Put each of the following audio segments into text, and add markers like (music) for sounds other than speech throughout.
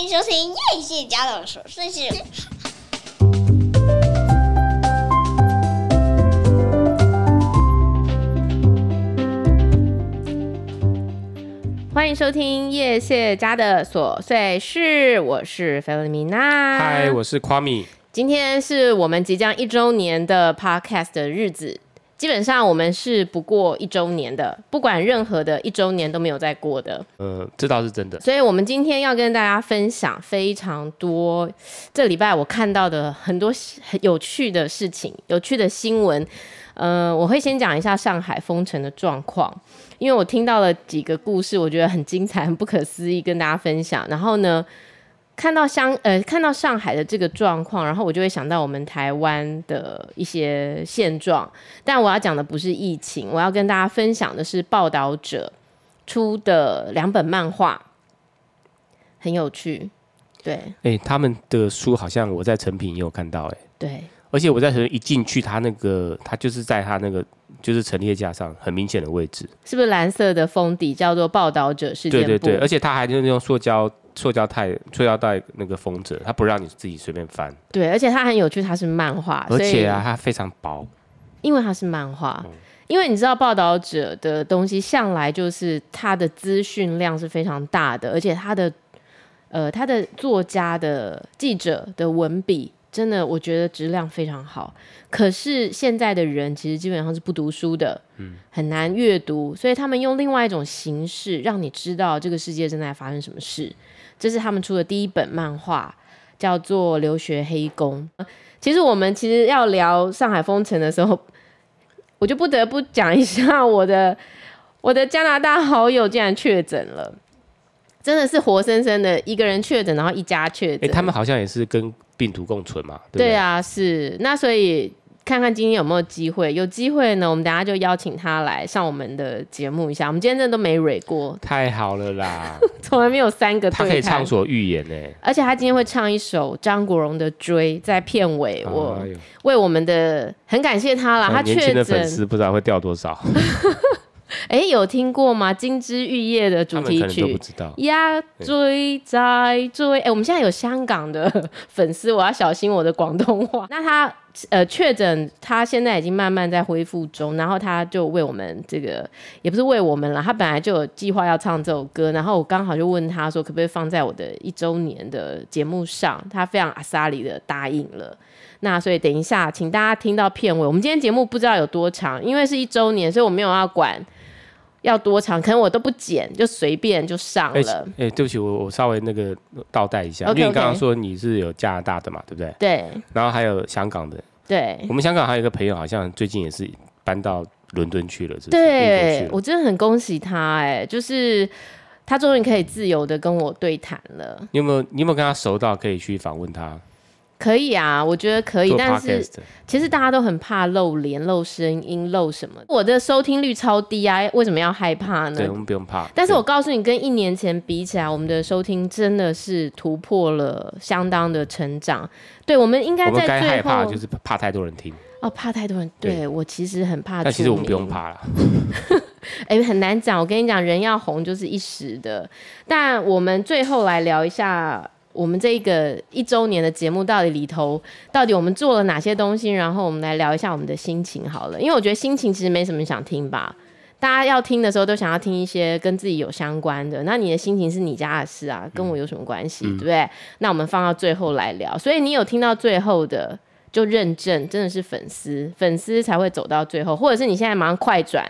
欢迎收听叶谢家的琐碎事。欢迎收听叶谢家的琐碎事，我是 Filomena。嗨，我是夸米。今天是我们即将一周年的 Podcast 的日子。基本上我们是不过一周年的，不管任何的一周年都没有再过的。呃，这倒是真的。所以，我们今天要跟大家分享非常多这礼拜我看到的很多很有趣的事情、有趣的新闻。呃，我会先讲一下上海封城的状况，因为我听到了几个故事，我觉得很精彩、很不可思议，跟大家分享。然后呢，看到香呃，看到上海的这个状况，然后我就会想到我们台湾的一些现状。但我要讲的不是疫情，我要跟大家分享的是报道者出的两本漫画，很有趣。对，哎、欸，他们的书好像我在成品也有看到、欸，哎，对，而且我在诚品一进去，他那个他就是在他那个就是陈列架上很明显的位置，是不是蓝色的封底叫做报道者事件簿？对对对，而且他还就是用塑胶。塑胶袋、塑胶袋那个封着，它不让你自己随便翻。对，而且它很有趣，它是漫画，而且啊，它非常薄。因为它是漫画，嗯，因为你知道报道者的东西向来就是它的资讯量是非常大的，而且它的呃，它的作家的记者的文笔真的，我觉得质量非常好。可是现在的人其实基本上是不读书的，嗯，很难阅读，所以他们用另外一种形式让你知道这个世界正在发生什么事。这是他们出的第一本漫画，叫做《留学黑工》。其实我们其实要聊上海封城的时候，我就不得不讲一下我的我的加拿大好友竟然确诊了，真的是活生生的一个人确诊，然后一家确诊。哎，他们好像也是跟病毒共存嘛？对对？对啊，是。那所以。看看今天有没有机会，有机会呢，我们等下就邀请他来上我们的节目一下。我们今天真的都没蕊过，太好了啦，(laughs) 从来没有三个。他可以畅所欲言呢，而且他今天会唱一首张国荣的《追》在片尾，我为我们的很感谢他啦。他确诊的粉丝不知道会掉多少。(laughs) 哎、欸，有听过吗？《金枝玉叶》的主题曲，不知道。呀，追在追，哎、欸，我们现在有香港的粉丝，我要小心我的广东话。(laughs) 那他呃确诊，他现在已经慢慢在恢复中，然后他就为我们这个，也不是为我们了，他本来就有计划要唱这首歌，然后我刚好就问他说，可不可以放在我的一周年的节目上？他非常阿萨里的答应了。那所以等一下，请大家听到片尾。我们今天节目不知道有多长，因为是一周年，所以我没有要管。要多长？可能我都不剪，就随便就上了。哎、欸欸，对不起，我我稍微那个倒带一下，okay, 因为你刚刚说你是有加拿大的嘛，对不对？对。然后还有香港的。对。我们香港还有一个朋友，好像最近也是搬到伦敦去了，是不是？对，我真的很恭喜他，哎，就是他终于可以自由的跟我对谈了。你有没有？你有没有跟他熟到可以去访问他？可以啊，我觉得可以，但是其实大家都很怕露脸、露声音、露什么。我的收听率超低啊，为什么要害怕呢？对，我们不用怕。但是我告诉你，跟一年前比起来，我们的收听真的是突破了相当的成长。对，我们应该在最后。就是怕太多人听。哦，怕太多人。对，对我其实很怕。但其实我们不用怕了。(laughs) 哎、欸，很难讲。我跟你讲，人要红就是一时的。但我们最后来聊一下。我们这一个一周年的节目到底里头，到底我们做了哪些东西？然后我们来聊一下我们的心情好了，因为我觉得心情其实没什么想听吧。大家要听的时候都想要听一些跟自己有相关的，那你的心情是你家的事啊，跟我有什么关系，嗯、对不对？那我们放到最后来聊。所以你有听到最后的，就认证真的是粉丝，粉丝才会走到最后，或者是你现在马上快转，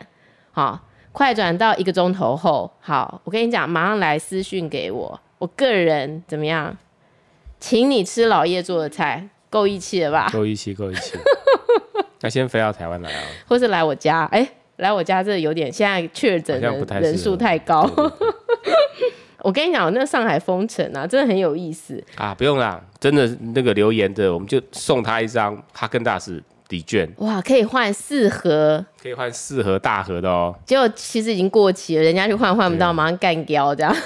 好，快转到一个钟头后，好，我跟你讲，马上来私讯给我。我个人怎么样？请你吃老叶做的菜，够义气了吧？够义气，够义气。(laughs) 那先飞到台湾来啊？或是来我家？哎、欸，来我家这有点现在确诊的人数太高。(laughs) 我跟你讲，那上海封城啊，真的很有意思啊！不用啦，真的那个留言的，我们就送他一张哈根达斯礼券。哇，可以换四盒，可以换四盒大盒的哦。结果其实已经过期了，人家去换换不到，马上干掉这样。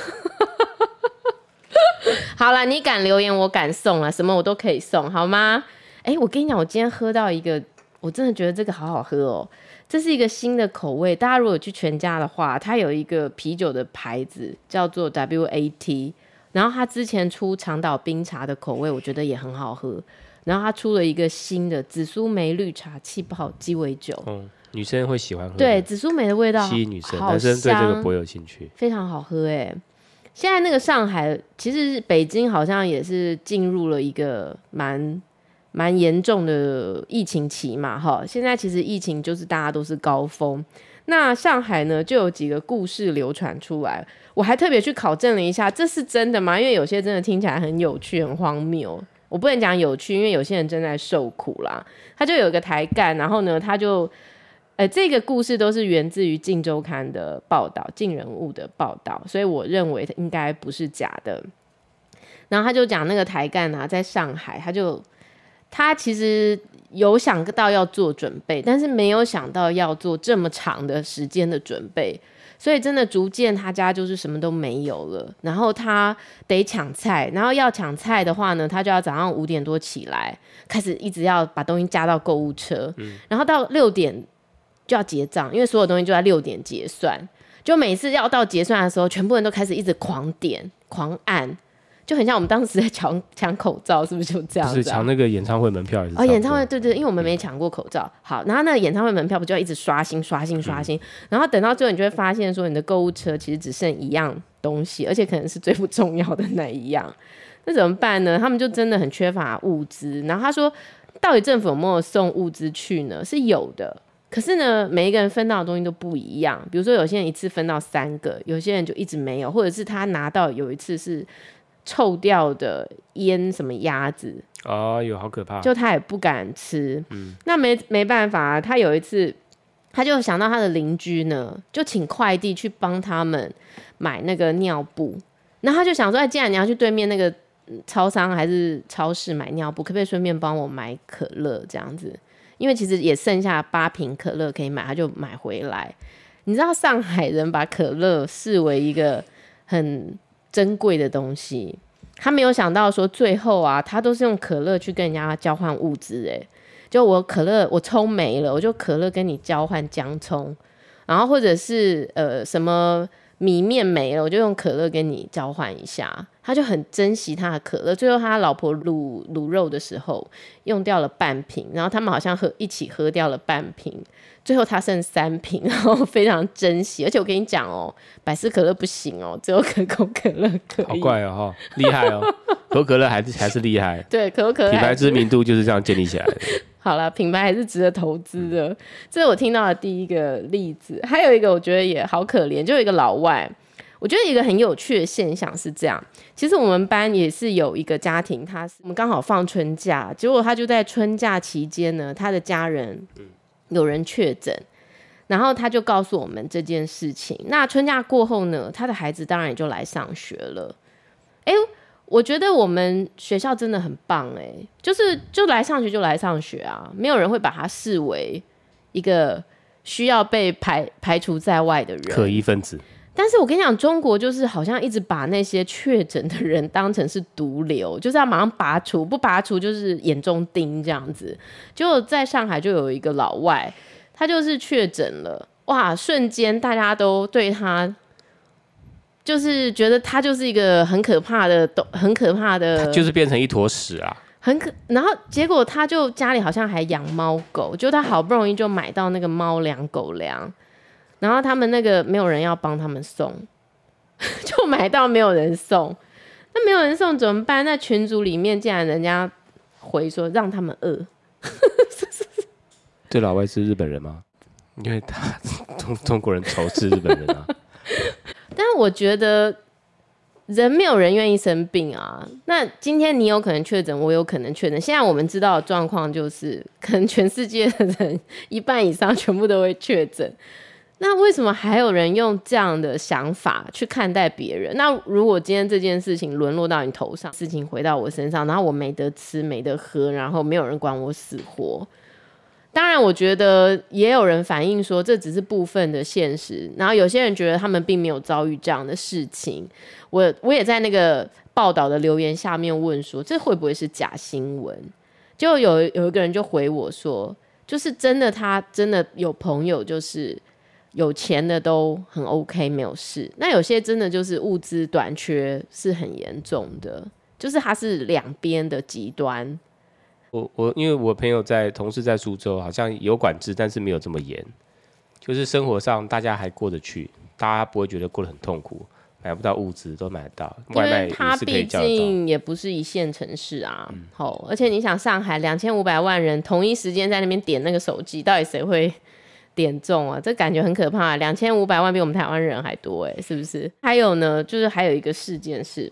(laughs) 好了，你敢留言，我敢送啊，什么我都可以送，好吗？哎、欸，我跟你讲，我今天喝到一个，我真的觉得这个好好喝哦，这是一个新的口味。大家如果去全家的话，它有一个啤酒的牌子叫做 WAT 然后它之前出长岛冰茶的口味，我觉得也很好喝。然后它出了一个新的紫苏梅绿茶气泡鸡尾酒，嗯，女生会喜欢喝。对，紫苏梅的味道吸引女生，男生对这个不会有兴趣。非常好喝哎！现在那个上海，其实北京好像也是进入了一个蛮蛮严重的疫情期嘛，哈。现在其实疫情就是大家都是高峰。那上海呢，就有几个故事流传出来，我还特别去考证了一下，这是真的吗？因为有些真的听起来很有趣、很荒谬。我不能讲有趣，因为有些人正在受苦啦。他就有一个台干，然后呢，他就，呃，这个故事都是源自于《镜周刊》的报道，镜人物的报道，所以我认为应该不是假的。然后他就讲那个台干啊，在上海，他就他其实有想到要做准备，但是没有想到要做这么长的时间的准备。所以真的逐渐他家就是什么都没有了，然后他得抢菜，然后要抢菜的话呢，他就要早上五点多起来，开始一直要把东西加到购物车，嗯、然后到六点就要结账，因为所有东西就在六点结算，就每次要到结算的时候，全部人都开始一直狂点狂按。就很像我们当时在抢抢口罩，是不是就这样子？是抢那个演唱会门票还是？哦，演唱会对，对对，因为我们没抢过口罩。好，然后那个演唱会门票不就要一直刷新、刷新、刷新？嗯、然后等到最后，你就会发现说，你的购物车其实只剩一样东西，而且可能是最不重要的那一样。那怎么办呢？他们就真的很缺乏物资。然后他说，到底政府有没有送物资去呢？是有的，可是呢，每一个人分到的东西都不一样。比如说，有些人一次分到三个，有些人就一直没有，或者是他拿到有一次是。臭掉的腌什么鸭子哦，有好可怕，就他也不敢吃。嗯，那没没办法啊，他有一次他就想到他的邻居呢，就请快递去帮他们买那个尿布。那他就想说，哎既然你要去对面那个超商还是超市买尿布，可不可以顺便帮我买可乐这样子？因为其实也剩下八瓶可乐可以买，他就买回来。你知道上海人把可乐视为一个很。珍贵的东西，他没有想到说最后啊，他都是用可乐去跟人家交换物资，诶，就我可乐我葱没了，我就可乐跟你交换姜葱，然后或者是呃什么米面没了，我就用可乐跟你交换一下，他就很珍惜他的可乐。最后他老婆卤卤肉的时候用掉了半瓶，然后他们好像喝一起喝掉了半瓶。最后他剩三瓶，然后非常珍惜。而且我跟你讲哦，百事可乐不行哦，只有可口可乐可以。好怪哦，厉害哦，可口可乐还是还是厉害。(laughs) 对，可口可乐品牌知名度就是这样建立起来的。好了，品牌还是值得投资的。嗯、这是我听到的第一个例子。还有一个我觉得也好可怜，就有一个老外。我觉得一个很有趣的现象是这样，其实我们班也是有一个家庭，他是我们刚好放春假，结果他就在春假期间呢，他的家人。嗯有人确诊，然后他就告诉我们这件事情。那春假过后呢，他的孩子当然也就来上学了。哎，我觉得我们学校真的很棒，哎，就是就来上学就来上学啊，没有人会把他视为一个需要被排排除在外的人，可疑分子。但是我跟你讲，中国就是好像一直把那些确诊的人当成是毒瘤，就是要马上拔除，不拔除就是眼中钉这样子。就在上海就有一个老外，他就是确诊了，哇，瞬间大家都对他，就是觉得他就是一个很可怕的，很可怕的，就是变成一坨屎啊，很可。然后结果他就家里好像还养猫狗，就他好不容易就买到那个猫粮狗粮。然后他们那个没有人要帮他们送，(laughs) 就买到没有人送，那没有人送怎么办？那群组里面竟然人家回说让他们饿。(laughs) 这老外是日本人吗？因为他 (laughs) 中中国人仇视日本人啊。但我觉得人没有人愿意生病啊。那今天你有可能确诊，我有可能确诊。现在我们知道的状况就是，可能全世界的人一半以上全部都会确诊。那为什么还有人用这样的想法去看待别人？那如果今天这件事情沦落到你头上，事情回到我身上，然后我没得吃、没得喝，然后没有人管我死活。当然，我觉得也有人反映说这只是部分的现实，然后有些人觉得他们并没有遭遇这样的事情。我我也在那个报道的留言下面问说，这会不会是假新闻？就有有一个人就回我说，就是真的，他真的有朋友就是。有钱的都很 OK，没有事。那有些真的就是物资短缺是很严重的，就是它是两边的极端。我我因为我朋友在同事在苏州，好像有管制，但是没有这么严，就是生活上大家还过得去，大家不会觉得过得很痛苦。买不到物资都买得到，外卖也是可以叫到。因为它毕竟也不是一线城市啊，好、嗯，而且你想上海两千五百万人同一时间在那边点那个手机，到底谁会 (laughs) 点中啊？这感觉很可怕啊，两千五百万比我们台湾人还多哎，是不是？还有呢，就是还有一个事件是，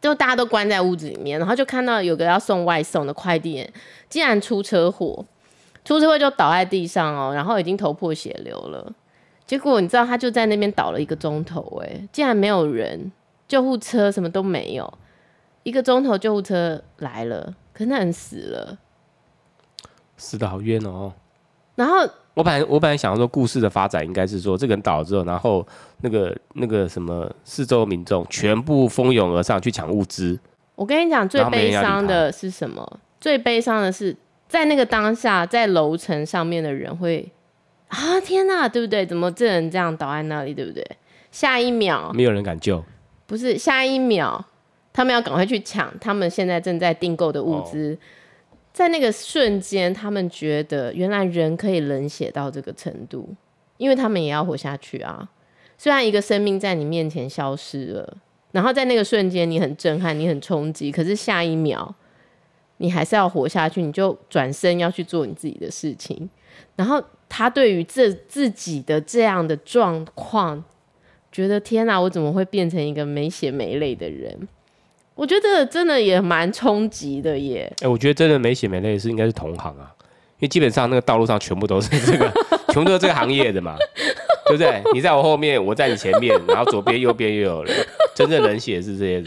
就大家都关在屋子里面，然后就看到有个要送外送的快递员竟然出车祸，出车祸就倒在地上哦，然后已经头破血流了。结果你知道他就在那边倒了一个钟头，哎，竟然没有人，救护车什么都没有，一个钟头救护车来了，可是那人死了，死得好冤哦。然后我本来我本来想说故事的发展应该是说这个人倒了之后，然后那个那个什么四周民众全部蜂拥而上去抢物资。我跟你讲最悲伤的是什么？最悲伤的是在那个当下，在楼层上面的人会。啊天哪，对不对？怎么这人这样倒在那里，对不对？下一秒没有人敢救，不是下一秒，他们要赶快去抢他们现在正在订购的物资。哦、在那个瞬间，他们觉得原来人可以冷血到这个程度，因为他们也要活下去啊。虽然一个生命在你面前消失了，然后在那个瞬间你很震撼，你很冲击，可是下一秒你还是要活下去，你就转身要去做你自己的事情，然后。他对于这自己的这样的状况，觉得天哪，我怎么会变成一个没血没泪的人？我觉得真的也蛮冲击的耶。哎、欸，我觉得真的没血没泪的是应该是同行啊，因为基本上那个道路上全部都是这个，全部都是这个行业的嘛，(laughs) 对不对？你在我后面，我在你前面，然后左边右边又有人，真正冷血是这些人。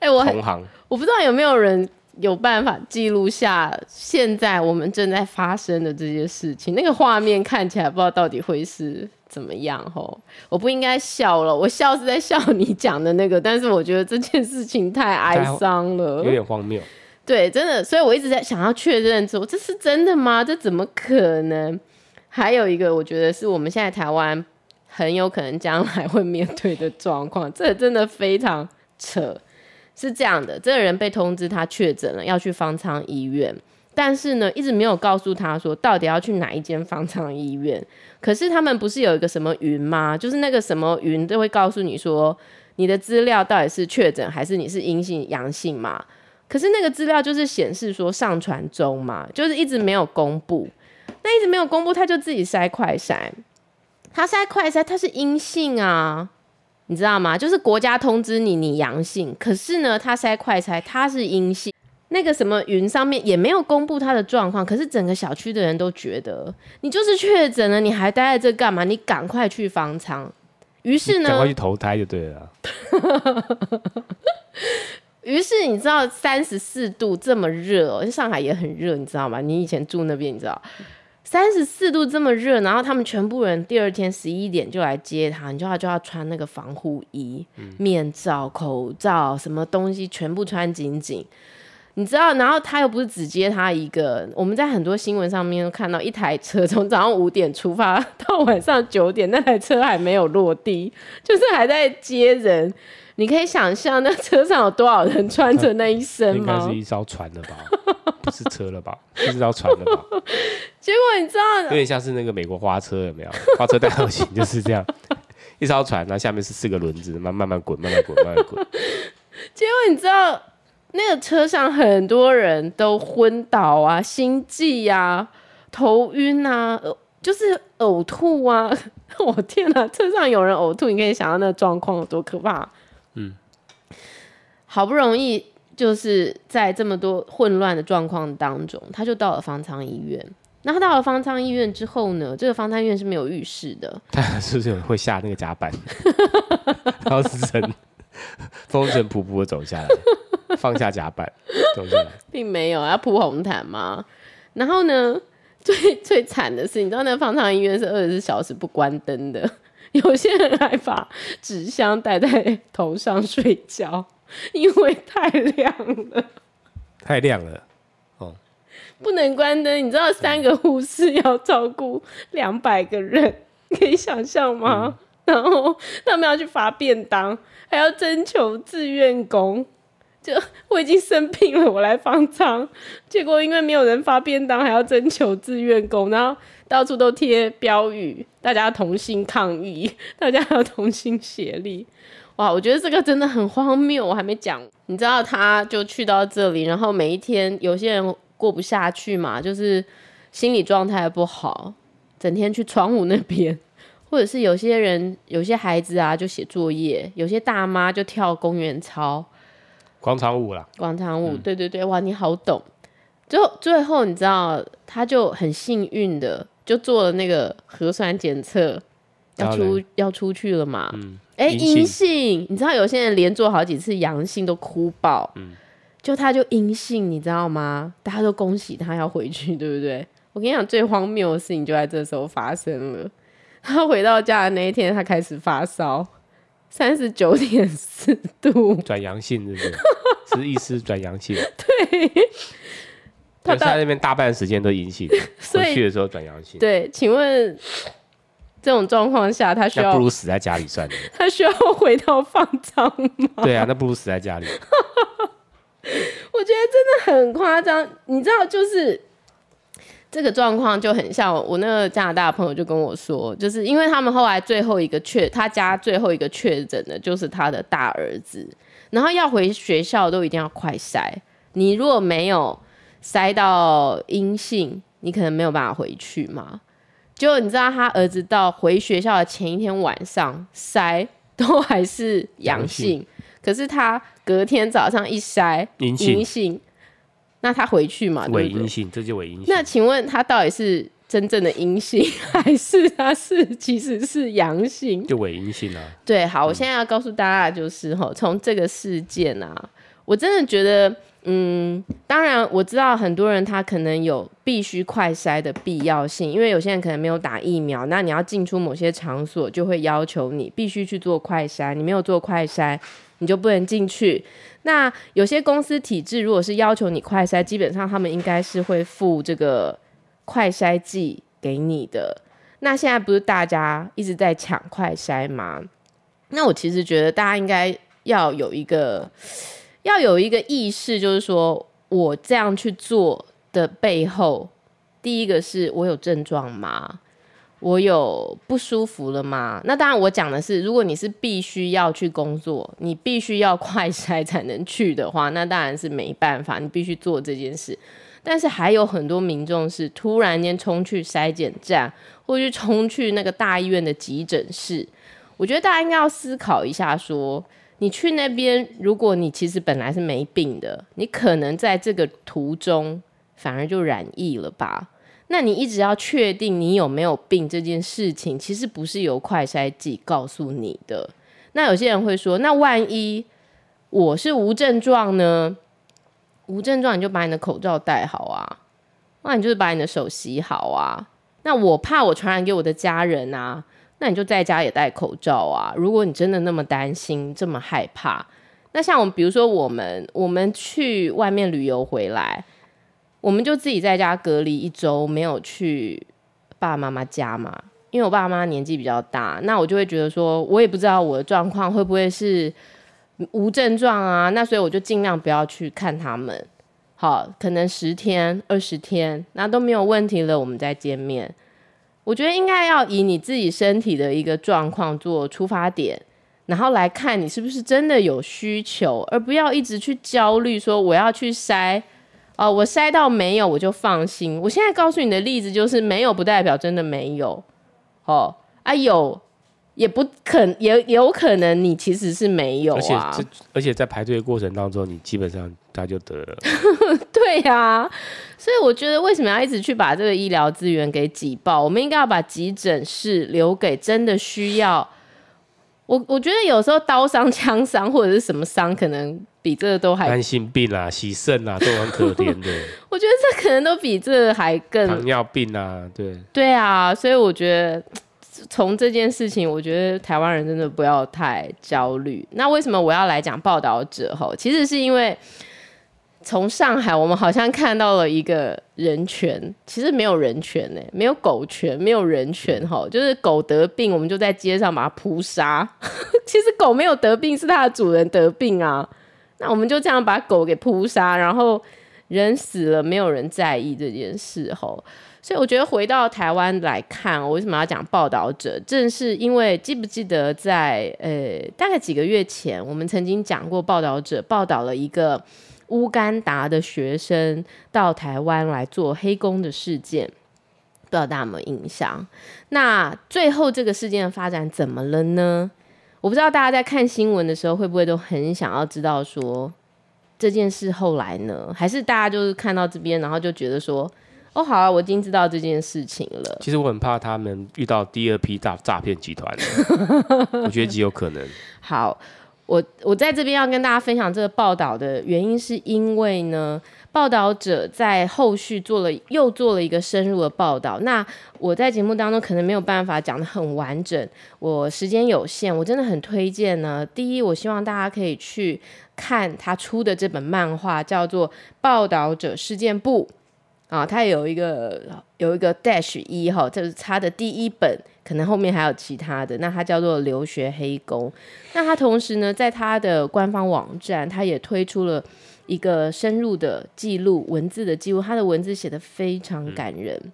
哎、欸，我同行，我不知道有没有人。有办法记录下现在我们正在发生的这些事情，那个画面看起来不知道到底会是怎么样吼。我不应该笑了，我笑是在笑你讲的那个，但是我觉得这件事情太哀伤了，有点荒谬。对，真的，所以我一直在想要确认说这是真的吗？这怎么可能？还有一个，我觉得是我们现在台湾很有可能将来会面对的状况，这真的非常扯。是这样的，这个人被通知他确诊了，要去方舱医院，但是呢，一直没有告诉他说到底要去哪一间方舱医院。可是他们不是有一个什么云吗？就是那个什么云都会告诉你说你的资料到底是确诊还是你是阴性阳性嘛？可是那个资料就是显示说上传中嘛，就是一直没有公布。那一直没有公布，他就自己筛快筛，他筛快筛他是阴性啊。你知道吗？就是国家通知你你阳性，可是呢，他筛快筛他是阴性。那个什么云上面也没有公布他的状况，可是整个小区的人都觉得你就是确诊了，你还待在这干嘛？你赶快去方舱。于是呢，赶快去投胎就对了。(laughs) 于是你知道三十四度这么热哦，上海也很热，你知道吗？你以前住那边，你知道。三十四度这么热，然后他们全部人第二天十一点就来接他，你知道他就要穿那个防护衣、嗯、面罩、口罩，什么东西全部穿紧紧，你知道？然后他又不是只接他一个，我们在很多新闻上面都看到一台车从早上五点出发到晚上九点，那台车还没有落地，就是还在接人。你可以想象那车上有多少人穿着那一身吗？应该是一艘船了吧？(laughs) 不是车了吧？是一艘船了吧？结果你知道，有点像是那个美国花车，有没有？(laughs) 花车代号型就是这样，一艘船，然后下面是四个轮子，慢慢慢滚，慢慢滚，慢慢滚。结果你知道，那个车上很多人都昏倒啊，心悸啊，头晕啊，就是呕吐啊！(laughs) 我天哪，车上有人呕吐，你可以想到那个状况有多可怕。嗯，好不容易就是在这么多混乱的状况当中，他就到了方舱医院。那他到了方舱医院之后呢？这个方舱医院是没有浴室的。他 (laughs) 是不是会下那个甲板？(laughs) 然后是风尘仆仆的走下来，放下甲板走下来，并没有要铺红毯吗？然后呢，最最惨的是，你知道那个方舱医院是二十四小时不关灯的。(laughs) 有些人还把纸箱戴在头上睡觉，(laughs) 因为太亮了。太亮了。哦不能关灯，你知道三个护士要照顾两百个人，(laughs) 可以想象吗？嗯、然后他们要去发便当，还要征求志愿工。就我已经生病了，我来方舱，结果因为没有人发便当，还要征求志愿工，然后到处都贴标语，大家同心抗疫，大家要同心协力。哇，我觉得这个真的很荒谬。我还没讲，你知道，他就去到这里，然后每一天有些人过不下去嘛，就是心理状态不好，整天去窗户那边，或者是有些人有些孩子啊就写作业，有些大妈就跳公园操。广场舞啦，广场舞，对对对，哇，你好懂。最后最后，你知道，他就很幸运的就做了那个核酸检测，要出要出去了嘛。嗯，哎、欸，阴性。你知道有些人连做好几次阳性都哭爆，嗯，就他就阴性，你知道吗？大家都恭喜他要回去，对不对？我跟你讲，最荒谬的事情就在这时候发生了。(laughs) 他回到家的那一天，他开始发烧。三十九点四度，转阳性是不是？是意思转阳性。(laughs) 对，他在那边大半时间都阴性，(laughs) 回去的时候转阳性。对，请问这种状况下，他需要那不如死在家里算了。(laughs) 他需要回到方舱吗？对啊，那不如死在家里。(laughs) 我觉得真的很夸张，你知道，就是。这个状况就很像我那个加拿大朋友就跟我说，就是因为他们后来最后一个确，他家最后一个确诊的就是他的大儿子，然后要回学校都一定要快筛，你如果没有筛到阴性，你可能没有办法回去嘛。就你知道他儿子到回学校的前一天晚上筛都还是阳性，可是他隔天早上一筛阴性。那他回去嘛？伪阴性，这就伪阴性。那请问他到底是真正的阴性，还是他是其实是阳性？就伪阴性啊。对，好，我现在要告诉大家就是哈，从这个事件啊，我真的觉得，嗯，当然我知道很多人他可能有必须快筛的必要性，因为有些人可能没有打疫苗，那你要进出某些场所，就会要求你必须去做快筛，你没有做快筛，你就不能进去。那有些公司体制，如果是要求你快筛，基本上他们应该是会付这个快筛剂给你的。那现在不是大家一直在抢快筛吗？那我其实觉得大家应该要有一个要有一个意识，就是说我这样去做的背后，第一个是我有症状吗？我有不舒服了吗？那当然，我讲的是，如果你是必须要去工作，你必须要快筛才能去的话，(laughs) 那当然是没办法，你必须做这件事。但是还有很多民众是突然间冲去筛检站，或者冲去那个大医院的急诊室。我觉得大家应该要思考一下说，你去那边，如果你其实本来是没病的，你可能在这个途中反而就染疫了吧。那你一直要确定你有没有病这件事情，其实不是由快筛剂告诉你的。那有些人会说，那万一我是无症状呢？无症状你就把你的口罩戴好啊，那你就是把你的手洗好啊。那我怕我传染给我的家人啊，那你就在家也戴口罩啊。如果你真的那么担心，这么害怕，那像我们比如说我们我们去外面旅游回来。我们就自己在家隔离一周，没有去爸爸妈妈家嘛，因为我爸妈年纪比较大，那我就会觉得说，我也不知道我的状况会不会是无症状啊，那所以我就尽量不要去看他们，好，可能十天、二十天，那都没有问题了，我们再见面。我觉得应该要以你自己身体的一个状况做出发点，然后来看你是不是真的有需求，而不要一直去焦虑说我要去筛。哦，我筛到没有，我就放心。我现在告诉你的例子就是没有，不代表真的没有。哦，啊有，也不可，也有可能你其实是没有啊。而且，而且在排队的过程当中，你基本上他就得了。(laughs) 对呀、啊，所以我觉得为什么要一直去把这个医疗资源给挤爆？我们应该要把急诊室留给真的需要。我我觉得有时候刀伤、枪伤或者是什么伤，可能比这个都还慢性病啊、洗肾啊，都很可怜的。(laughs) 我觉得这可能都比这个还更糖尿病啊，对对啊，所以我觉得从这件事情，我觉得台湾人真的不要太焦虑。那为什么我要来讲报道者？吼，其实是因为从上海，我们好像看到了一个人权，其实没有人权呢，没有狗权，没有人权吼，就是狗得病，我们就在街上把它扑杀。(laughs) 其实狗没有得病，是它的主人得病啊。那我们就这样把狗给扑杀，然后人死了，没有人在意这件事吼。所以我觉得回到台湾来看，我为什么要讲报道者？正是因为记不记得在呃大概几个月前，我们曾经讲过报道者报道了一个。乌干达的学生到台湾来做黑工的事件，不知道大家有没有印象？那最后这个事件的发展怎么了呢？我不知道大家在看新闻的时候会不会都很想要知道说这件事后来呢？还是大家就是看到这边，然后就觉得说，哦，好啊，我已经知道这件事情了。其实我很怕他们遇到第二批诈诈骗集团，(laughs) 我觉得极有可能。好。我我在这边要跟大家分享这个报道的原因，是因为呢，报道者在后续做了又做了一个深入的报道。那我在节目当中可能没有办法讲的很完整，我时间有限，我真的很推荐呢。第一，我希望大家可以去看他出的这本漫画，叫做《报道者事件簿》啊，他有一个有一个 dash 一哈，就是他的第一本。可能后面还有其他的，那他叫做留学黑工。那他同时呢，在他的官方网站，他也推出了一个深入的记录，文字的记录。他的文字写的非常感人。嗯、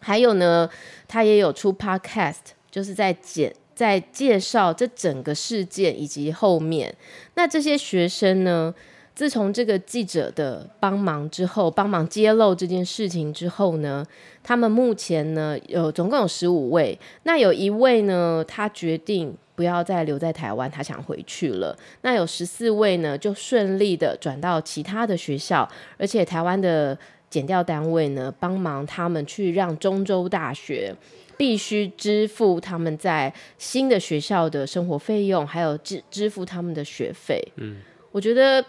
还有呢，他也有出 podcast，就是在简在介绍这整个事件以及后面。那这些学生呢，自从这个记者的帮忙之后，帮忙揭露这件事情之后呢，他们目前呢有总共有十五位。那有一位呢，他决定不要再留在台湾，他想回去了。那有十四位呢，就顺利的转到其他的学校，而且台湾的检调单位呢，帮忙他们去让中州大学必须支付他们在新的学校的生活费用，还有支支付他们的学费。嗯，我觉得。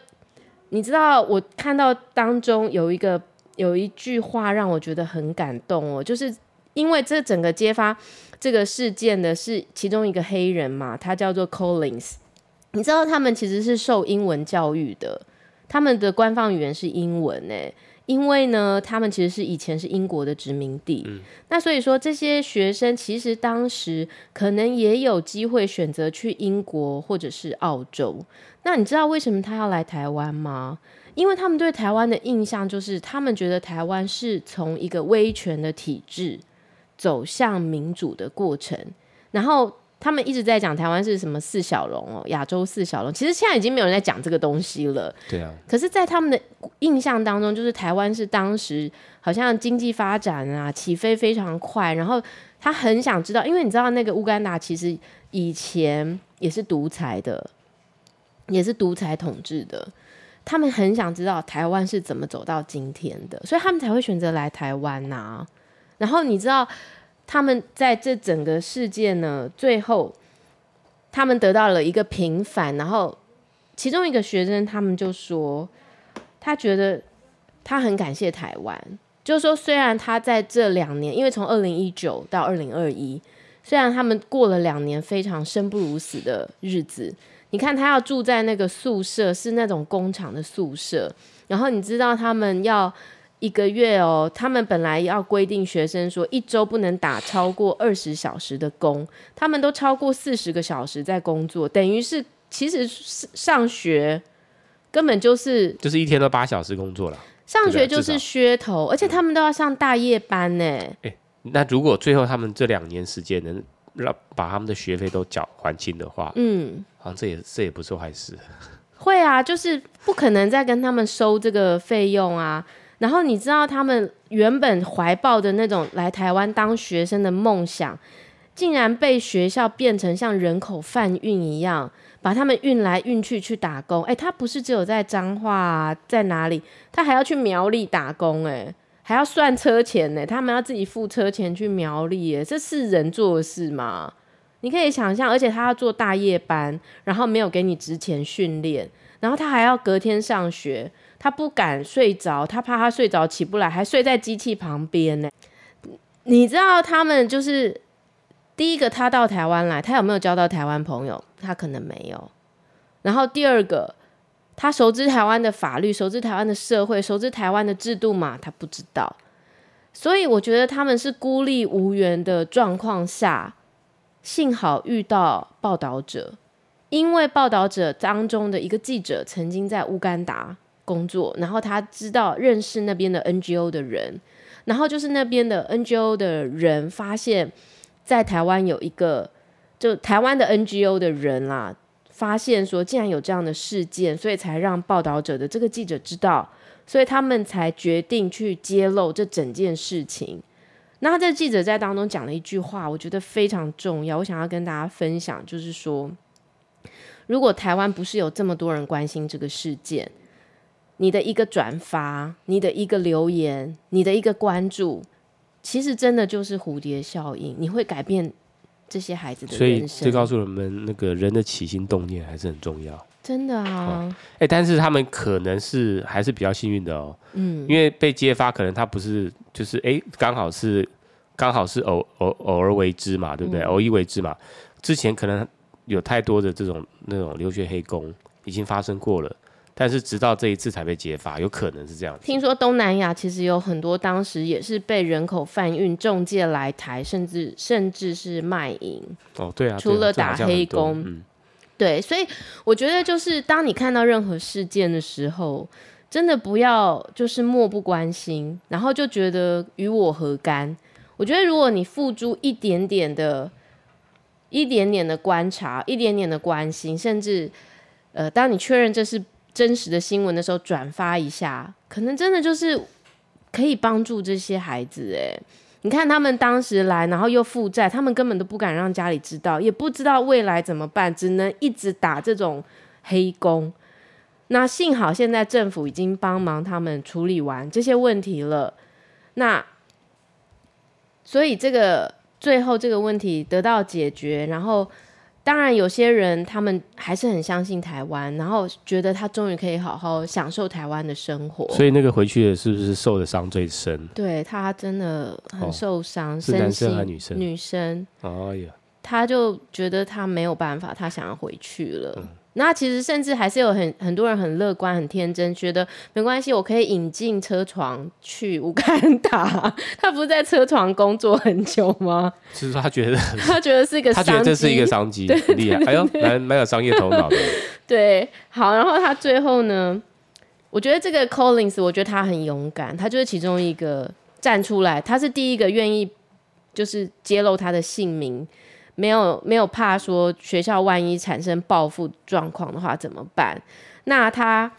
你知道我看到当中有一个有一句话让我觉得很感动哦，就是因为这整个揭发这个事件的是其中一个黑人嘛，他叫做 Collins。你知道他们其实是受英文教育的，他们的官方语言是英文诶。因为呢，他们其实是以前是英国的殖民地，嗯、那所以说这些学生其实当时可能也有机会选择去英国或者是澳洲。那你知道为什么他要来台湾吗？因为他们对台湾的印象就是，他们觉得台湾是从一个威权的体制走向民主的过程，然后。他们一直在讲台湾是什么四小龙哦，亚洲四小龙。其实现在已经没有人在讲这个东西了。对啊。可是，在他们的印象当中，就是台湾是当时好像经济发展啊起飞非常快，然后他很想知道，因为你知道那个乌干达其实以前也是独裁的，也是独裁统治的。他们很想知道台湾是怎么走到今天的，所以他们才会选择来台湾呐、啊。然后你知道。他们在这整个事件呢，最后他们得到了一个平反，然后其中一个学生他们就说，他觉得他很感谢台湾，就是说虽然他在这两年，因为从二零一九到二零二一，虽然他们过了两年非常生不如死的日子，你看他要住在那个宿舍是那种工厂的宿舍，然后你知道他们要。一个月哦，他们本来要规定学生说一周不能打超过二十小时的工，他们都超过四十个小时在工作，等于是其实上学根本就是就是一天都八小时工作了，上学就是噱头，而且他们都要上大夜班呢。哎，那如果最后他们这两年时间能让把他们的学费都缴还清的话，嗯，好像这也这也不是坏事。(laughs) 会啊，就是不可能再跟他们收这个费用啊。然后你知道他们原本怀抱的那种来台湾当学生的梦想，竟然被学校变成像人口贩运一样，把他们运来运去去打工。哎，他不是只有在彰化啊，在哪里，他还要去苗栗打工，哎，还要算车钱呢。他们要自己付车钱去苗栗，哎，这是人做的事吗？你可以想象，而且他要做大夜班，然后没有给你职前训练，然后他还要隔天上学。他不敢睡着，他怕他睡着起不来，还睡在机器旁边呢。你知道他们就是第一个，他到台湾来，他有没有交到台湾朋友？他可能没有。然后第二个，他熟知台湾的法律，熟知台湾的社会，熟知台湾的制度吗？他不知道。所以我觉得他们是孤立无援的状况下，幸好遇到报道者，因为报道者当中的一个记者曾经在乌干达工作，然后他知道认识那边的 NGO 的人，然后就是那边的 NGO 的人发现，在台湾有一个。就台湾的 NGO 的人啦、啊，发现说竟然有这样的事件，所以才让报道者的这个记者知道，所以他们才决定去揭露这整件事情。那他在记者在当中讲了一句话，我觉得非常重要，我想要跟大家分享，就是说，如果台湾不是有这么多人关心这个事件，你的一个转发，你的一个留言，你的一个关注，其实真的就是蝴蝶效应，你会改变。这些孩子的所以就告诉我们，那个人的起心动念还是很重要。真的啊，哎、欸，但是他们可能是还是比较幸运的哦，嗯，因为被揭发，可能他不是就是哎，刚、欸、好是刚好是偶偶偶尔为之嘛，对不对？嗯、偶一为之嘛，之前可能有太多的这种那种留学黑工已经发生过了。但是直到这一次才被揭发，有可能是这样。听说东南亚其实有很多当时也是被人口贩运中介来台，甚至甚至是卖淫。哦，对啊，除了打黑工，嗯，对，所以我觉得就是当你看到任何事件的时候，真的不要就是漠不关心，然后就觉得与我何干。我觉得如果你付诸一点点的、一点点的观察、一点点的关心，甚至呃，当你确认这是。真实的新闻的时候转发一下，可能真的就是可以帮助这些孩子哎。你看他们当时来，然后又负债，他们根本都不敢让家里知道，也不知道未来怎么办，只能一直打这种黑工。那幸好现在政府已经帮忙他们处理完这些问题了。那所以这个最后这个问题得到解决，然后。当然，有些人他们还是很相信台湾，然后觉得他终于可以好好享受台湾的生活。所以那个回去的是不是受的伤最深？对，他真的很受伤。哦，是男生还是女生？女生。哎呀，他就觉得他没有办法，他想要回去了。嗯那其实甚至还是有很很多人很乐观、很天真，觉得没关系，我可以引进车床去乌干达。他不是在车床工作很久吗？就是他觉得他觉得是一个商机，他觉得这是一个商机，很厉害。哎呦，蛮蛮有商业头脑的。对，好，然后他最后呢，我觉得这个 Collins，我觉得他很勇敢，他就是其中一个站出来，他是第一个愿意就是揭露他的姓名。没有没有怕说学校万一产生报复状况的话怎么办？那他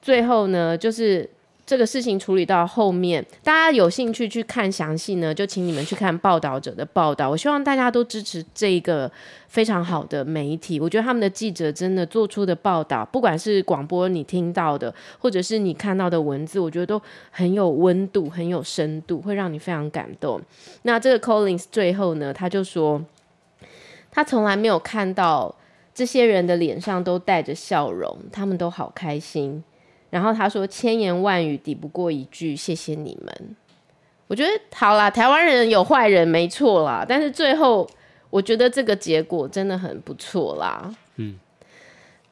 最后呢，就是这个事情处理到后面，大家有兴趣去看详细呢，就请你们去看报道者的报道。我希望大家都支持这个非常好的媒体，我觉得他们的记者真的做出的报道，不管是广播你听到的，或者是你看到的文字，我觉得都很有温度，很有深度，会让你非常感动。那这个 Collins 最后呢，他就说。他从来没有看到这些人的脸上都带着笑容，他们都好开心。然后他说：“千言万语抵不过一句谢谢你们。”我觉得好啦，台湾人有坏人没错啦，但是最后我觉得这个结果真的很不错啦。嗯，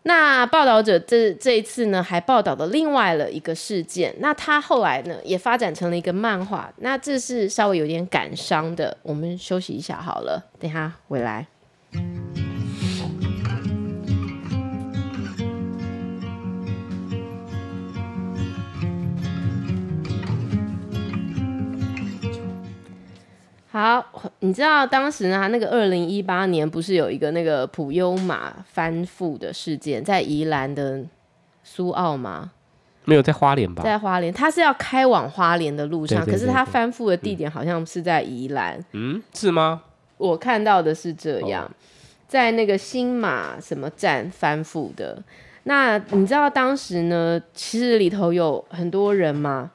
那报道者这这一次呢，还报道了另外了一个事件。那他后来呢，也发展成了一个漫画。那这是稍微有点感伤的。我们休息一下好了，等一下回来。好，你知道当时呢，那个二零一八年不是有一个那个普悠玛翻覆的事件，在宜兰的苏澳吗？没有，在花莲吧？在花莲，他是要开往花莲的路上，对对对对，可是他翻覆的地点好像是在宜兰。嗯，是吗？我看到的是这样，哦、在那个新马什么站翻覆的。那你知道当时呢？其实里头有很多人嘛。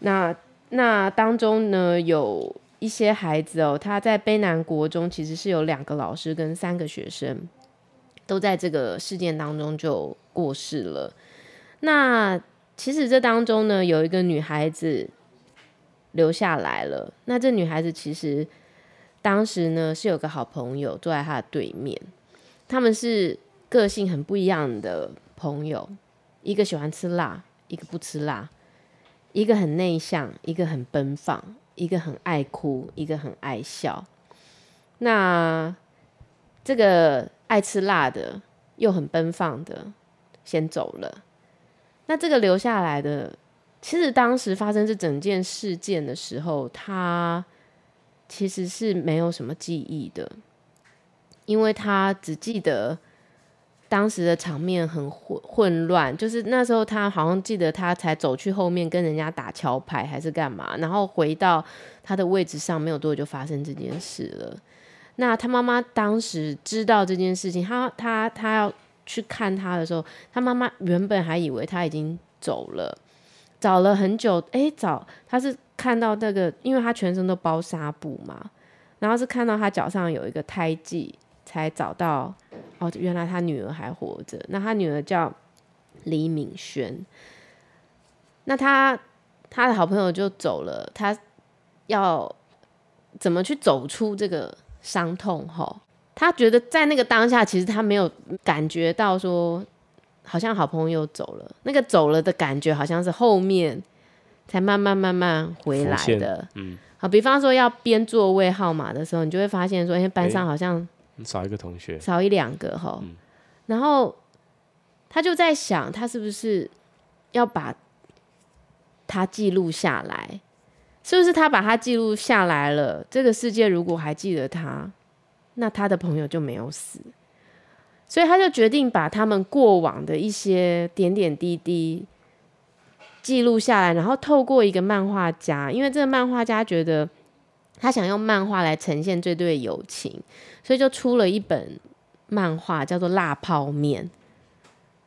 那那当中呢，有一些孩子哦，他在卑南国中其实是有两个老师跟三个学生都在这个事件当中就过世了。那其实这当中呢，有一个女孩子留下来了。那这女孩子其实。当时呢，是有个好朋友坐在他的对面，他们是个性很不一样的朋友，一个喜欢吃辣，一个不吃辣，一个很内向，一个很奔放，一个很爱哭，一个很爱笑。那这个爱吃辣的又很奔放的先走了，那这个留下来的，其实当时发生这整件事件的时候，他其实是没有什么记忆的，因为他只记得。当时的场面很混混乱，就是那时候他好像记得他才走去后面跟人家打桥牌还是干嘛，然后回到他的位置上没有多久就发生这件事了。那他妈妈当时知道这件事情，他他他要去看他的时候，他妈妈原本还以为他已经走了，找了很久，诶，找他是看到那个，因为他全身都包纱布嘛，然后是看到他脚上有一个胎记。才找到哦，原来他女儿还活着。那他女儿叫李敏轩。那他他的好朋友就走了，他要怎么去走出这个伤痛？哈，他觉得在那个当下，其实他没有感觉到说，好像好朋友走了。那个走了的感觉，好像是后面才慢慢慢慢回来的。嗯，好，比方说要编座位号码的时候，你就会发现说，哎，班上好像。少一个同学，少一两个哈，嗯、然后他就在想，他是不是要把他记录下来？是不是他把他记录下来了？这个世界如果还记得他，那他的朋友就没有死，所以他就决定把他们过往的一些点点滴滴记录下来，然后透过一个漫画家，因为这个漫画家觉得。他想用漫画来呈现这对友情，所以就出了一本漫画，叫做《辣泡面》。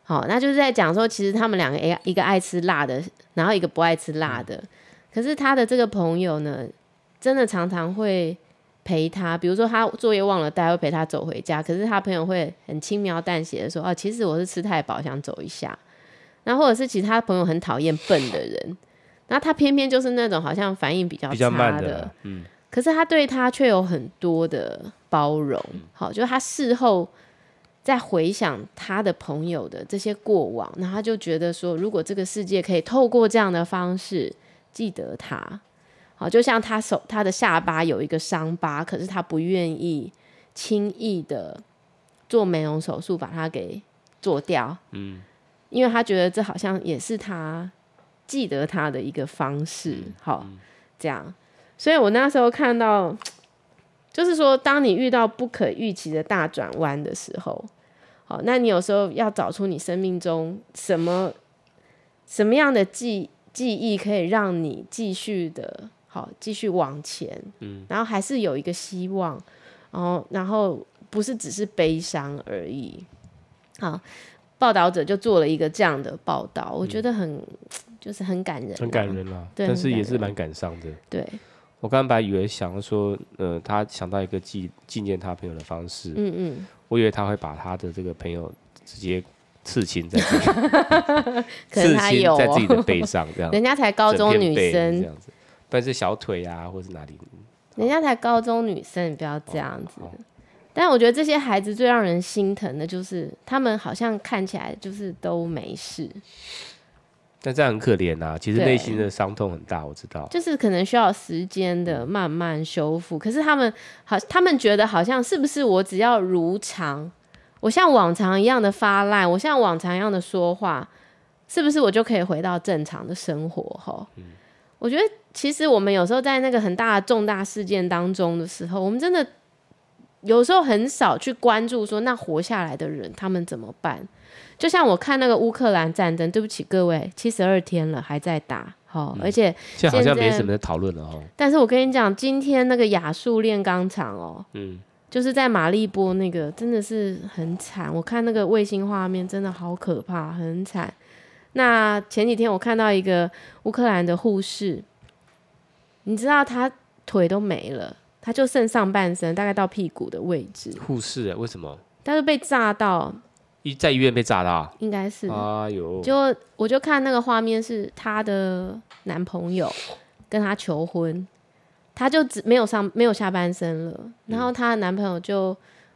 好，那就是在讲说，其实他们两个，哎，一个爱吃辣的，然后一个不爱吃辣的。可是他的这个朋友呢，真的常常会陪他，比如说他作业忘了带，会陪他走回家。可是他朋友会很轻描淡写的说：“哦，其实我是吃太饱，想走一下。”然后或者是其他朋友很讨厌笨的人，然后他偏偏就是那种好像反应比较差的，比较慢的，嗯。可是他对他却有很多的包容，好，就他事后在回想他的朋友的这些过往，那他就觉得说，如果这个世界可以透过这样的方式记得他，好，就像他手他的下巴有一个伤疤，可是他不愿意轻易的做美容手术把它给做掉，嗯，因为他觉得这好像也是他记得他的一个方式，好，这样。所以我那时候看到，就是说，当你遇到不可预期的大转弯的时候，好，那你有时候要找出你生命中什么什么样的记记忆，可以让你继续的好继续往前，嗯，然后还是有一个希望，然后然后不是只是悲伤而已。好，报道者就做了一个这样的报道，我觉得很就是很感人，很感人啊，对，但是也是蛮感伤的，对。我刚才以为想说，呃，他想到一个纪纪念他朋友的方式，嗯嗯，我以为他会把他的这个朋友直接刺青在自己，(laughs) 可能他有、哦、刺青在自己的背上这样，人家才高中女生。这样子，但是小腿啊，或是哪里，人家才高中女生，你不要这样子。但我觉得这些孩子最让人心疼的就是，他们好像看起来就是都没事。但这样很可怜呐、啊，其实内心的伤痛很大，我知道。就是可能需要时间的慢慢修复。可是他们好，他们觉得好像是不是我只要如常，我像往常一样的发烂，我像往常一样的说话，是不是我就可以回到正常的生活？哈，嗯、我觉得其实我们有时候在那个很大的重大事件当中的时候，我们真的有时候很少去关注说，那活下来的人他们怎么办？就像我看那个乌克兰战争，对不起各位，七十二天了还在打，好，嗯、而且现在好像没什么讨论了哦。但是我跟你讲，今天那个亚速炼钢厂哦，嗯，就是在马利波那个，真的是很惨。我看那个卫星画面，真的好可怕，很惨。那前几天我看到一个乌克兰的护士，你知道他腿都没了，他就剩上半身，大概到屁股的位置。护士啊？为什么？他是被炸到。一在医院被炸到，应该是。哎呦！就我就看那个画面，是她的男朋友跟她求婚，她就只没有上没有下半身了，然后她的男朋友就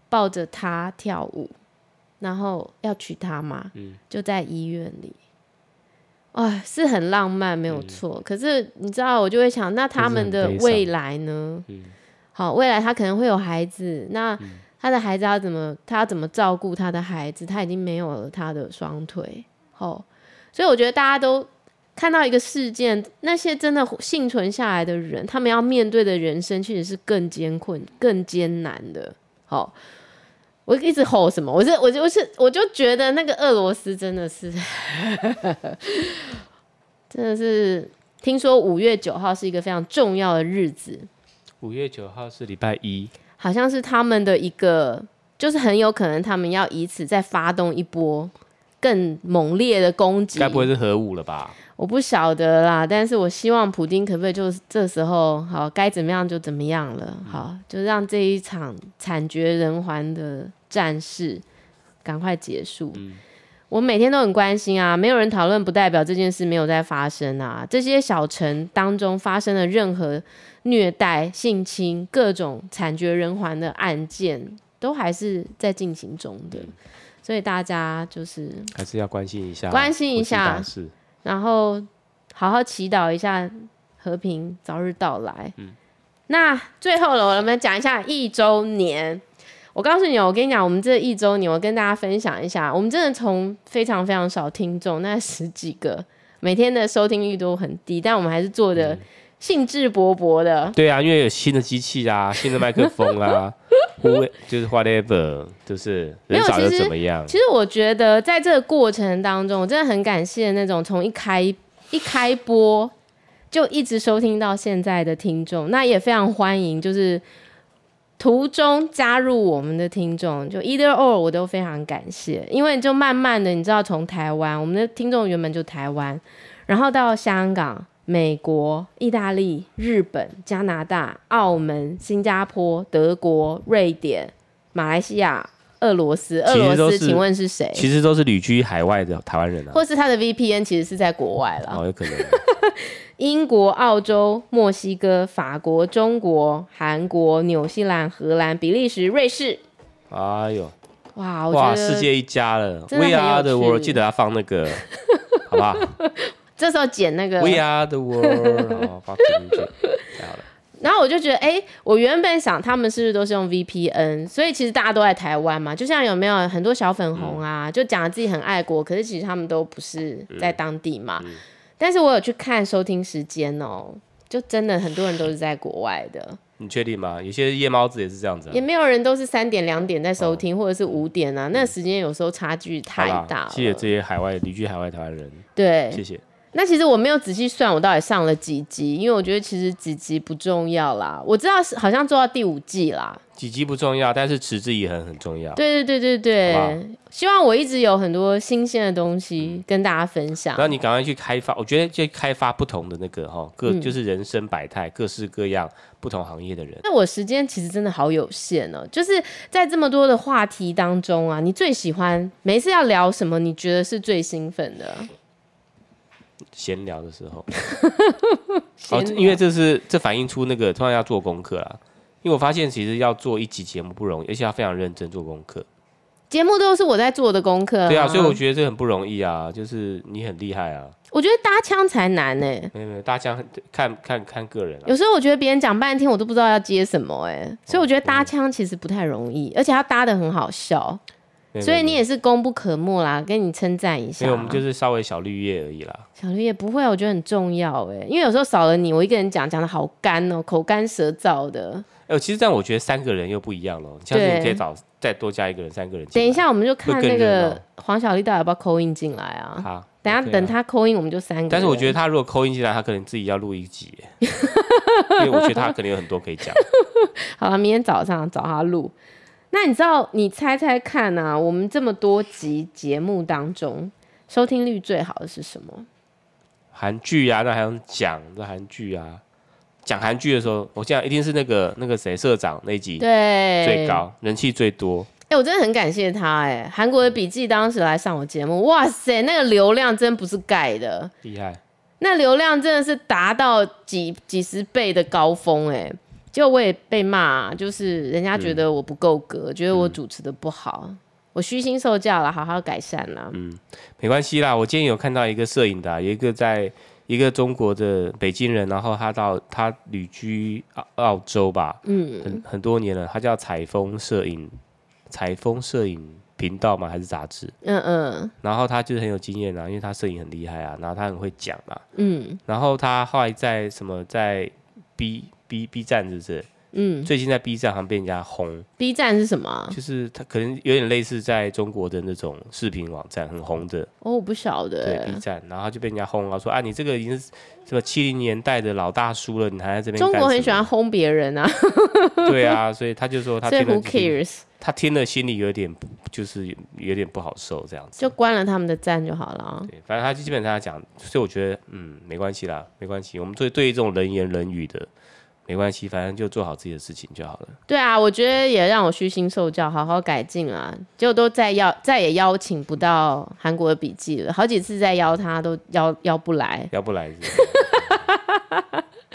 抱着她跳舞，然后要娶她嘛，嗯，就在医院里，哎，是很浪漫，没有错。嗯、可是你知道，我就会想，那他们的未来呢？好，未来他可能会有孩子，那他的孩子要怎么？他要怎么照顾他的孩子？他已经没有了他的双腿。好，所以我觉得大家都看到一个事件，那些真的幸存下来的人，他们要面对的人生，其实是更艰困、更艰难的。好。我一直吼什么？我是我就是我就觉得那个俄罗斯真的是，(laughs) 真的是听说五月九号是一个非常重要的日子。五月九号是礼拜一，好像是他们的一个，就是很有可能他们要以此再发动一波更猛烈的攻击。该不会是核武了吧？我不晓得啦，但是我希望普丁可不可以就这时候好，该怎么样就怎么样了，好，就让这一场惨绝人寰的战事赶快结束。嗯、我每天都很关心啊，没有人讨论不代表这件事没有在发生啊。这些小城当中发生的任何虐待、性侵、各种惨绝人寰的案件，都还是在进行中的，嗯、所以大家就是还是要关心一下，关心一下。然后好好祈祷一下和平早日到来。嗯，那最后了，我们讲一下一周年。我告诉你，我跟你讲，我们这一周年，我跟大家分享一下，我们真的从非常非常少听众，那十几个，每天的收听率都很低，但我们还是做的兴致勃勃的。对啊，因为有新的机器啊，新的麦克风啊。(laughs) 就是 whatever，就是人少又怎么样？其实我觉得在这个过程当中，我真的很感谢那种从一开一开播就一直收听到现在的听众。那也非常欢迎，就是途中加入我们的听众，就 either or 我都非常感谢。因为就慢慢的，你知道，从台湾，我们的听众原本就台湾，然后到香港。美国、意大利、日本、加拿大、澳门、新加坡、德国、瑞典、马来西亚、俄罗斯。俄罗斯，请问是谁？其实都是旅居海外的台湾人啊。或是他的 VPN 其实是在国外了。哦，有可能。(laughs) 英国、澳洲、墨西哥、法国、中国、韩国、纽西兰、荷兰、比利时、瑞士。哎呦，哇！哇，世界一家了。We are the world，记得要放那个，(laughs) 好不好？这时候剪那个，We are the world，然后我就觉得，哎，我原本想他们是不是都是用 VPN，所以其实大家都在台湾嘛，就像有没有很多小粉红啊，嗯、就讲自己很爱国，可是其实他们都不是在当地嘛。嗯嗯、但是我有去看收听时间哦，就真的很多人都是在国外的。你确定吗？有些夜猫子也是这样子、啊，也没有人都是三点两点在收听，哦、或者是五点啊，那时间有时候差距太大了。谢谢这些海外旅居海外台湾人，对，谢谢。那其实我没有仔细算我到底上了几集，因为我觉得其实几集不重要啦。我知道是好像做到第五季啦。几集不重要，但是持之以恒很重要。对对对对对，希望我一直有很多新鲜的东西跟大家分享。然后你赶快去开发，我觉得就开发不同的那个哈，各就是人生百态，嗯、各式各样不同行业的人。那我时间其实真的好有限哦，就是在这么多的话题当中啊，你最喜欢每一次要聊什么？你觉得是最兴奋的？闲聊的时候，(laughs) 聊哦，因为这是这反映出那个突然要做功课啦。因为我发现其实要做一集节目不容易，而且要非常认真做功课。节目都是我在做的功课，对啊，所以我觉得这很不容易啊。就是你很厉害啊，我觉得搭腔才难呢、欸。没有没有，搭腔看看看个人、啊。有时候我觉得别人讲半天，我都不知道要接什么哎、欸，所以我觉得搭腔其实不太容易，而且他搭的很好笑。所以你也是功不可没啦，跟你称赞一下。因为我们就是稍微小绿叶而已啦。小绿叶不会，我觉得很重要哎，因为有时候少了你，我一个人讲讲的好干哦，口干舌燥的。哎，其实这样我觉得三个人又不一样了。下次你可以找再多加一个人，三个人。等一下我们就看那个黄小丽到底要不要 call in 进来啊？好，等下等他 call in，我们就三个。但是我觉得他如果 call in 进来，他可能自己要录一集，因为我觉得他可能有很多可以讲。(laughs) 好了，明天早上找他录。那你知道？你猜猜看啊！我们这么多集节目当中，收听率最好的是什么？韩剧啊，那还用讲？这韩剧啊，讲韩剧的时候，我现在一定是那个那个谁社长那一集对最高人气最多。哎、欸，我真的很感谢他哎、欸！韩国的笔记当时来上我节目，哇塞，那个流量真不是盖的，厉害！那流量真的是达到几几十倍的高峰哎、欸。就我也被骂，就是人家觉得我不够格，嗯、觉得我主持的不好。我虚心受教了，好好改善了。嗯，没关系啦。我今天有看到一个摄影的、啊，有一个在一个中国的北京人，然后他到他旅居澳澳洲吧，嗯，很很多年了。他叫采风摄影，采风摄影频道吗？还是杂志？嗯嗯。然后他就是很有经验啊，因为他摄影很厉害啊，然后他很会讲啊。嗯。然后他后来在什么在 B B B 站，是不是？嗯，最近在 B 站好像被人家轰。B 站是什么？就是它可能有点类似在中国的那种视频网站，很红的。哦，我不晓得。对 B 站，然后就被人家轰了，说啊，你这个已经是什么七零年代的老大叔了，你还在这边。中国很喜欢轰别人啊。(laughs) 对啊，所以他就说他 (laughs) 听了、就是。Who cares？他听了心里有点就是有点不好受，这样子。就关了他们的赞就好了。对，反正他基本上讲，所以我觉得嗯，没关系啦，没关系。我们对对于这种人言人语的。没关系，反正就做好自己的事情就好了。对啊，我觉得也让我虚心受教，好好改进啊。结果都再邀，再也邀请不到韩国的笔记了，好几次再邀他都邀邀不来，邀不来是是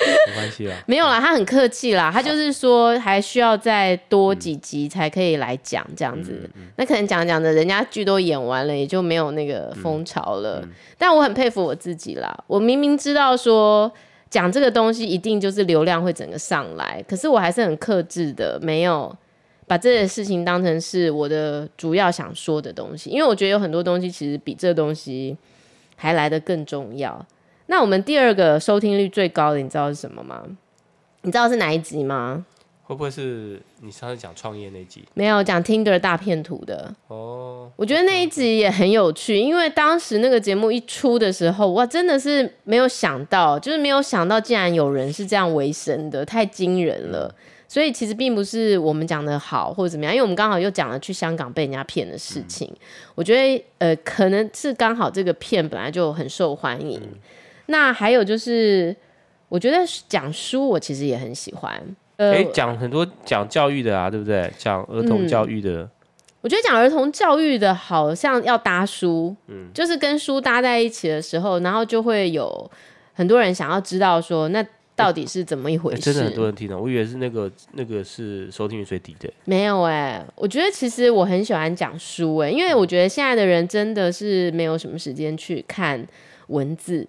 (laughs) 没关系啦，没有啦，他很客气啦，他就是说还需要再多几集才可以来讲这样子。嗯嗯嗯、那可能讲讲的，人家剧都演完了，也就没有那个风潮了。但我很佩服我自己啦，我明明知道说。讲这个东西一定就是流量会整个上来，可是我还是很克制的，没有把这件事情当成是我的主要想说的东西，因为我觉得有很多东西其实比这东西还来得更重要。那我们第二个收听率最高的，你知道是什么吗？你知道是哪一集吗？会不会是你上次讲创业那集？没有讲 Tinder 大片图的哦。我觉得那一集也很有趣，因为当时那个节目一出的时候，哇，真的是没有想到，就是没有想到竟然有人是这样为生的，太惊人了。所以其实并不是我们讲的好或者怎么样，因为我们刚好又讲了去香港被人家骗的事情。嗯、我觉得呃，可能是刚好这个片本来就很受欢迎。嗯、那还有就是，我觉得讲书我其实也很喜欢。哎，讲、欸、很多讲教育的啊，对不对？讲儿童教育的，嗯、我觉得讲儿童教育的，好像要搭书，嗯，就是跟书搭在一起的时候，然后就会有很多人想要知道说，那到底是怎么一回事？真的很多人听的，我以为是那个那个是收听率最低的，没有哎、欸，我觉得其实我很喜欢讲书哎、欸，因为我觉得现在的人真的是没有什么时间去看文字。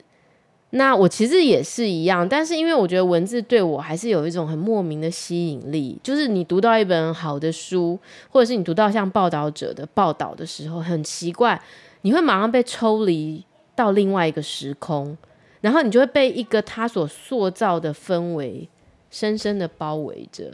那我其实也是一样，但是因为我觉得文字对我还是有一种很莫名的吸引力，就是你读到一本好的书，或者是你读到像报道者的报道的时候，很奇怪，你会马上被抽离到另外一个时空，然后你就会被一个他所塑造的氛围深深的包围着。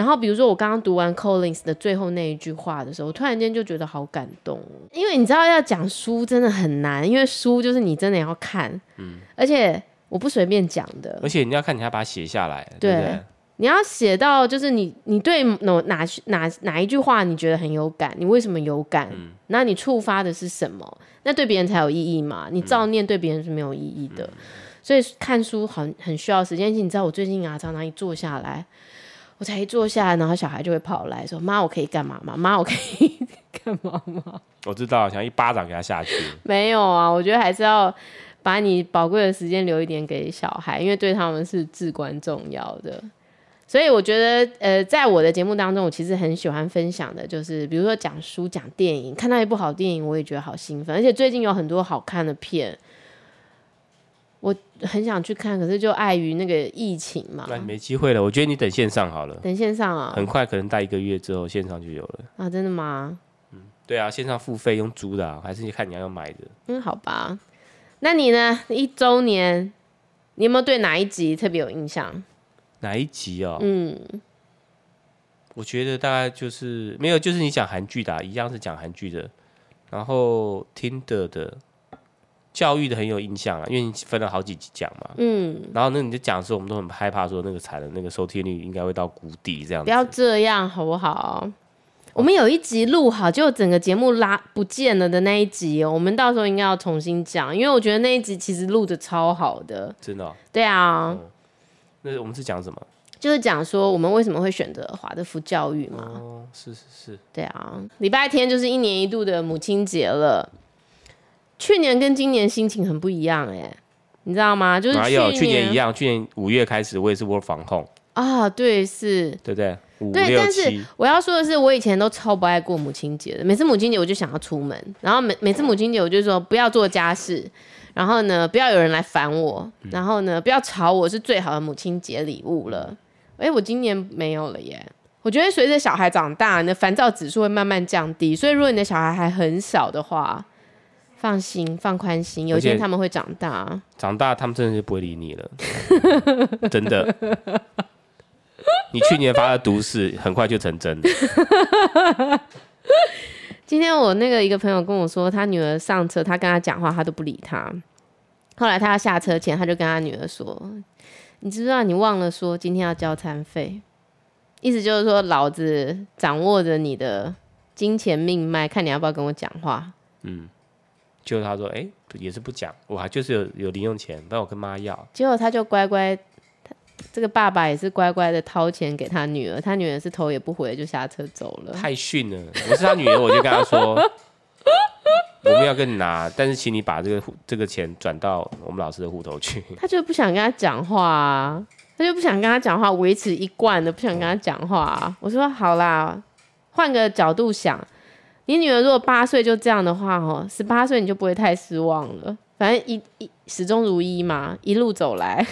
然后，比如说我刚刚读完 Collins 的最后那一句话的时候，我突然间就觉得好感动。因为你知道要讲书真的很难，因为书就是你真的要看，嗯，而且我不随便讲的，而且你要看，你要把它写下来，对，对不对？你要写到就是你你对哪哪哪哪一句话你觉得很有感，你为什么有感？嗯，那你触发的是什么？那对别人才有意义嘛？你照念对别人是没有意义的。嗯，所以看书很很需要时间。你知道我最近啊，常常一坐下来。我才一坐下来，然后小孩就会跑来说：“妈，我可以干嘛吗？妈，我可以 (laughs) 干嘛吗？”我知道，想一巴掌给他下去。(laughs) 没有啊，我觉得还是要把你宝贵的时间留一点给小孩，因为对他们是至关重要的。所以我觉得，呃，在我的节目当中，我其实很喜欢分享的，就是比如说讲书、讲电影，看到一部好电影，我也觉得好兴奋。而且最近有很多好看的片。我很想去看，可是就碍于那个疫情嘛，那你没机会了。我觉得你等线上好了，等线上啊，很快可能待一个月之后线上就有了啊，真的吗？嗯，对啊，线上付费用租的啊，还是你看你要用买的？嗯，好吧。那你呢？一周年，你有没有对哪一集特别有印象？哪一集哦？嗯，我觉得大概就是没有，就是你讲韩剧的啊，一样是讲韩剧的，然后听的的。教育的很有印象啊，因为你分了好几集讲嘛，嗯，然后那你就讲的时候，我们都很害怕说那个产的那个收听率应该会到谷底这样子。不要这样好不好？我们有一集录好，就整个节目拉不见了的那一集哦，我们到时候应该要重新讲，因为我觉得那一集其实录的超好的，真的哦。对啊，嗯，那我们是讲什么？就是讲说我们为什么会选择华德福教育嘛。哦，是是是。对啊，礼拜天就是一年一度的母亲节了。去年跟今年心情很不一样哎，你知道吗？就是去年，去年一样，去年五月开始我也是 work from home 啊，对，是，对不对？对，但是，我要说的是，我以前都超不爱过母亲节的。每次母亲节我就想要出门，然后每每次母亲节我就说不要做家事，然后呢不要有人来烦我，然后呢不要吵我，是最好的母亲节礼物了。哎，我今年没有了耶。我觉得随着小孩长大，你的烦躁指数会慢慢降低，所以如果你的小孩还很小的话，放心放宽心，有一天他们会长大。长大他们真的就不会理你了，真的。你去年发的毒誓很快就成真了。(laughs) 今天我那个一个朋友跟我说，他女儿上车，他跟他讲话，他都不理他。后来他要下车前，他就跟他女儿说：“你知不知道你忘了说今天要交餐费？意思就是说，老子掌握着你的金钱命脉，看你要不要跟我讲话。”嗯。就他说，哎、欸，也是不讲，我还就是有有零用钱，但我跟妈要。结果他就乖乖，他这个爸爸也是乖乖的掏钱给他女儿，他女儿是头也不回就下车走了。太逊了！我是他女儿，我就跟他说，(laughs) 我们要跟你拿，但是请你把这个这个钱转到我们老师的户头去。(laughs) 他就不想跟他讲话啊，他就不想跟他讲话，维持一贯的不想跟他讲话啊。我说好啦，换个角度想。你女儿如果八岁就这样的话，哦，十八岁你就不会太失望了。反正一一始终如一嘛，一路走来，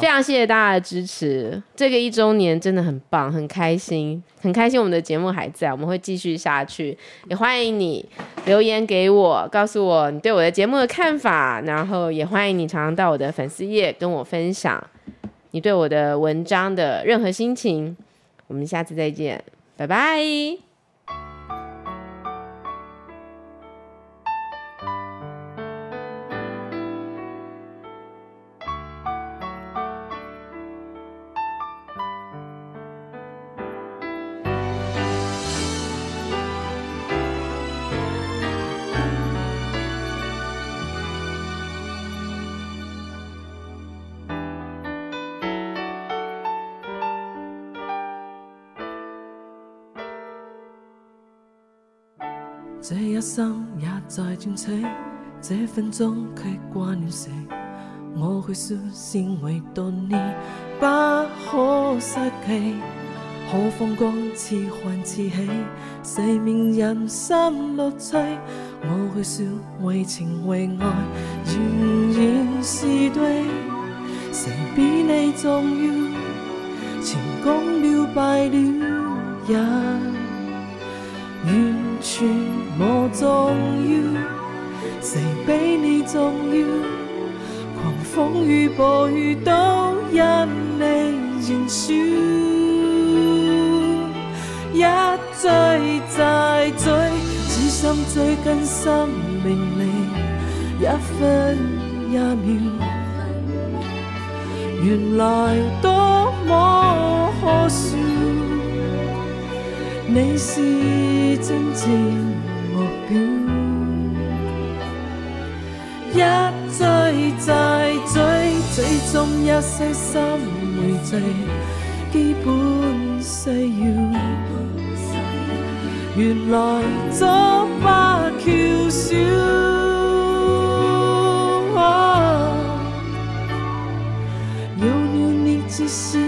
非常谢谢大家的支持。这个一周年真的很棒，很开心，很开心我们的节目还在，我们会继续下去。也欢迎你留言给我，告诉我你对我的节目的看法，然后也欢迎你常常到我的粉丝页跟我分享你对我的文章的任何心情。我们下次再见，拜拜。这一生也在转起，这分钟却挂念谁？我去说是唯独你不可失去，可风光似幻似戏，谁明人生乐趣？我去说为情为爱，仍然是对，谁比你重要？成功了败了也全。我重要，谁比你重要？狂风与暴雨都因你燃烧，一追再追，只想追跟生命里一分一秒。原来多么可笑，你是真正。目标一追再追，追踪一些心回醉，基本需要。原来作罢翘笑，有了你只是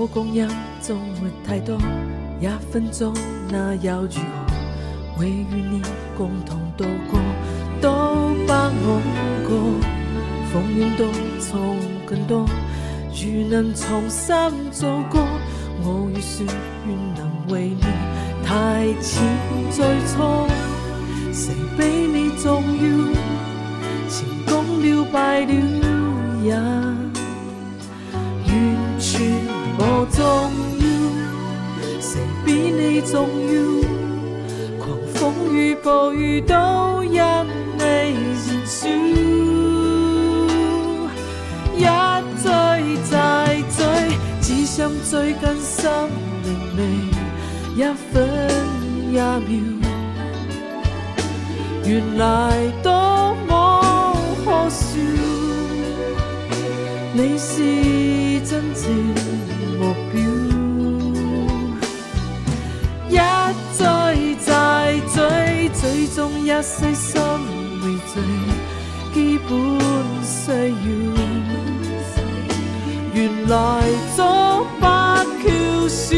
我光阴总没太多，一分钟那又如何？会与你共同度过，都不枉过。风雨多，从更多，如能重新做过，我愿说愿能为你提前最初。谁比你重要？成功了败了也重要，谁比你重要？狂风与暴雨都因你燃烧，一追再追，只想追紧生命里一分一秒。原来多么可笑，你是真正。中一些生活最基本需要。原来早不缺少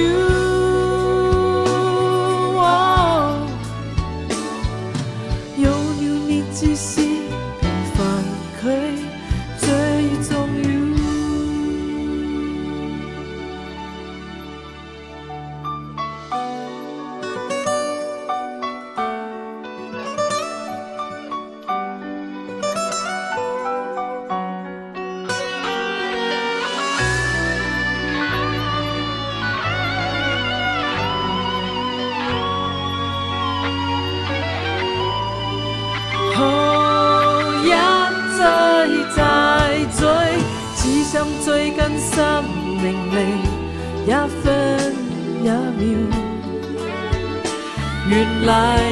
life.